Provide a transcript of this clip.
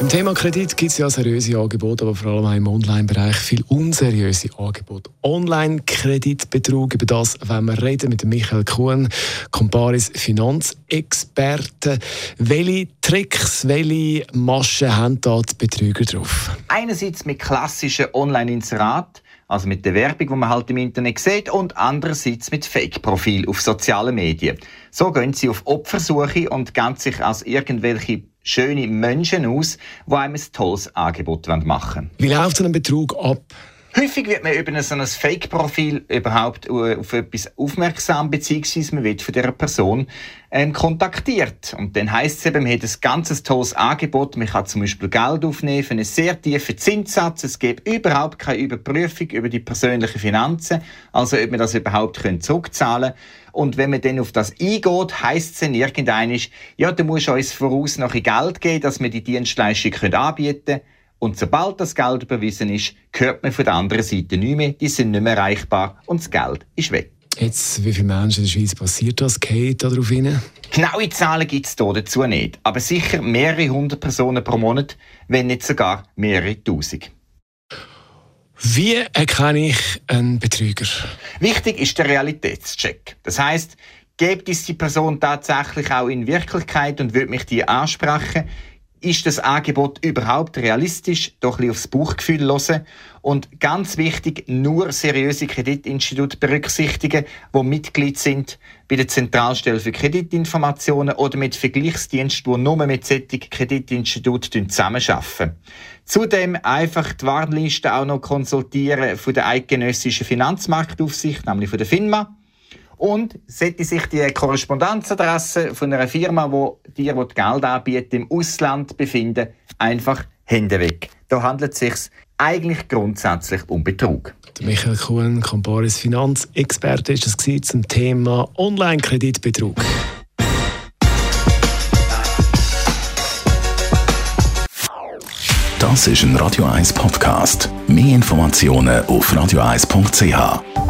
im Thema Kredit gibt es ja seriöse Angebote, aber vor allem auch im Online-Bereich viel unseriöse Angebote. Online-Kreditbetrug, über das wenn wir reden mit Michael Kuhn, Comparis Finanzexperte. Welche Tricks, welche Maschen haben da die Betrüger drauf? Einerseits mit klassischen Online-Inserat, also mit der Werbung, die man halt im Internet sieht, und andererseits mit Fake-Profil auf sozialen Medien. So gehen sie auf Opfersuche und geben sich als irgendwelche schöne Menschen aus, die einem ein tolles Angebot machen wollen. Wie läuft so ein Betrug ab? Häufig wird man über so ein Fake-Profil überhaupt auf etwas aufmerksam, beziehungsweise man wird von dieser Person ähm, kontaktiert. Und dann heisst es eben, man hat ein ganz tolles Angebot, man kann zum Beispiel Geld aufnehmen für einen sehr tiefen Zinssatz, es gibt überhaupt keine Überprüfung über die persönlichen Finanzen, also ob man das überhaupt zurückzahlen können. Und wenn man dann auf das eingeht, heisst es dann irgendeinisch, ja, du musst uns voraus noch Geld geben, dass wir die Dienstleistung anbieten können. Und sobald das Geld überwiesen ist, hört man von der anderen Seite nicht mehr, die sind nicht mehr erreichbar und das Geld ist weg. Jetzt, wie viele Menschen in der Schweiz passiert das? Geht da darauf hin? Genaue Zahlen gibt es dazu nicht, aber sicher mehrere hundert Personen pro Monat, wenn nicht sogar mehrere tausend. Wie erkenne ich einen Betrüger? Wichtig ist der Realitätscheck. Das heißt, gibt es die Person tatsächlich auch in Wirklichkeit und wird mich die ansprechen? Ist das Angebot überhaupt realistisch? Doch ein aufs Bauchgefühl hören. Und ganz wichtig, nur seriöse Kreditinstitute berücksichtigen, die Mitglied sind bei der Zentralstelle für Kreditinformationen oder mit Vergleichsdiensten, die nur mit solchen Kreditinstituten zusammenarbeiten. Zudem einfach die Warnliste auch noch konsultieren von der eidgenössischen Finanzmarktaufsicht, nämlich von der FINMA und sollte sich die Korrespondenzadresse von einer Firma, die dir Geld anbietet, im Ausland befinden, einfach Hände weg. Da handelt es sich eigentlich grundsätzlich um Betrug. Der Michael Kuhn, Comparis Finanzexperte, ist das zum Thema Online-Kreditbetrug. Das ist ein Radio 1 Podcast. Mehr Informationen auf radio1.ch.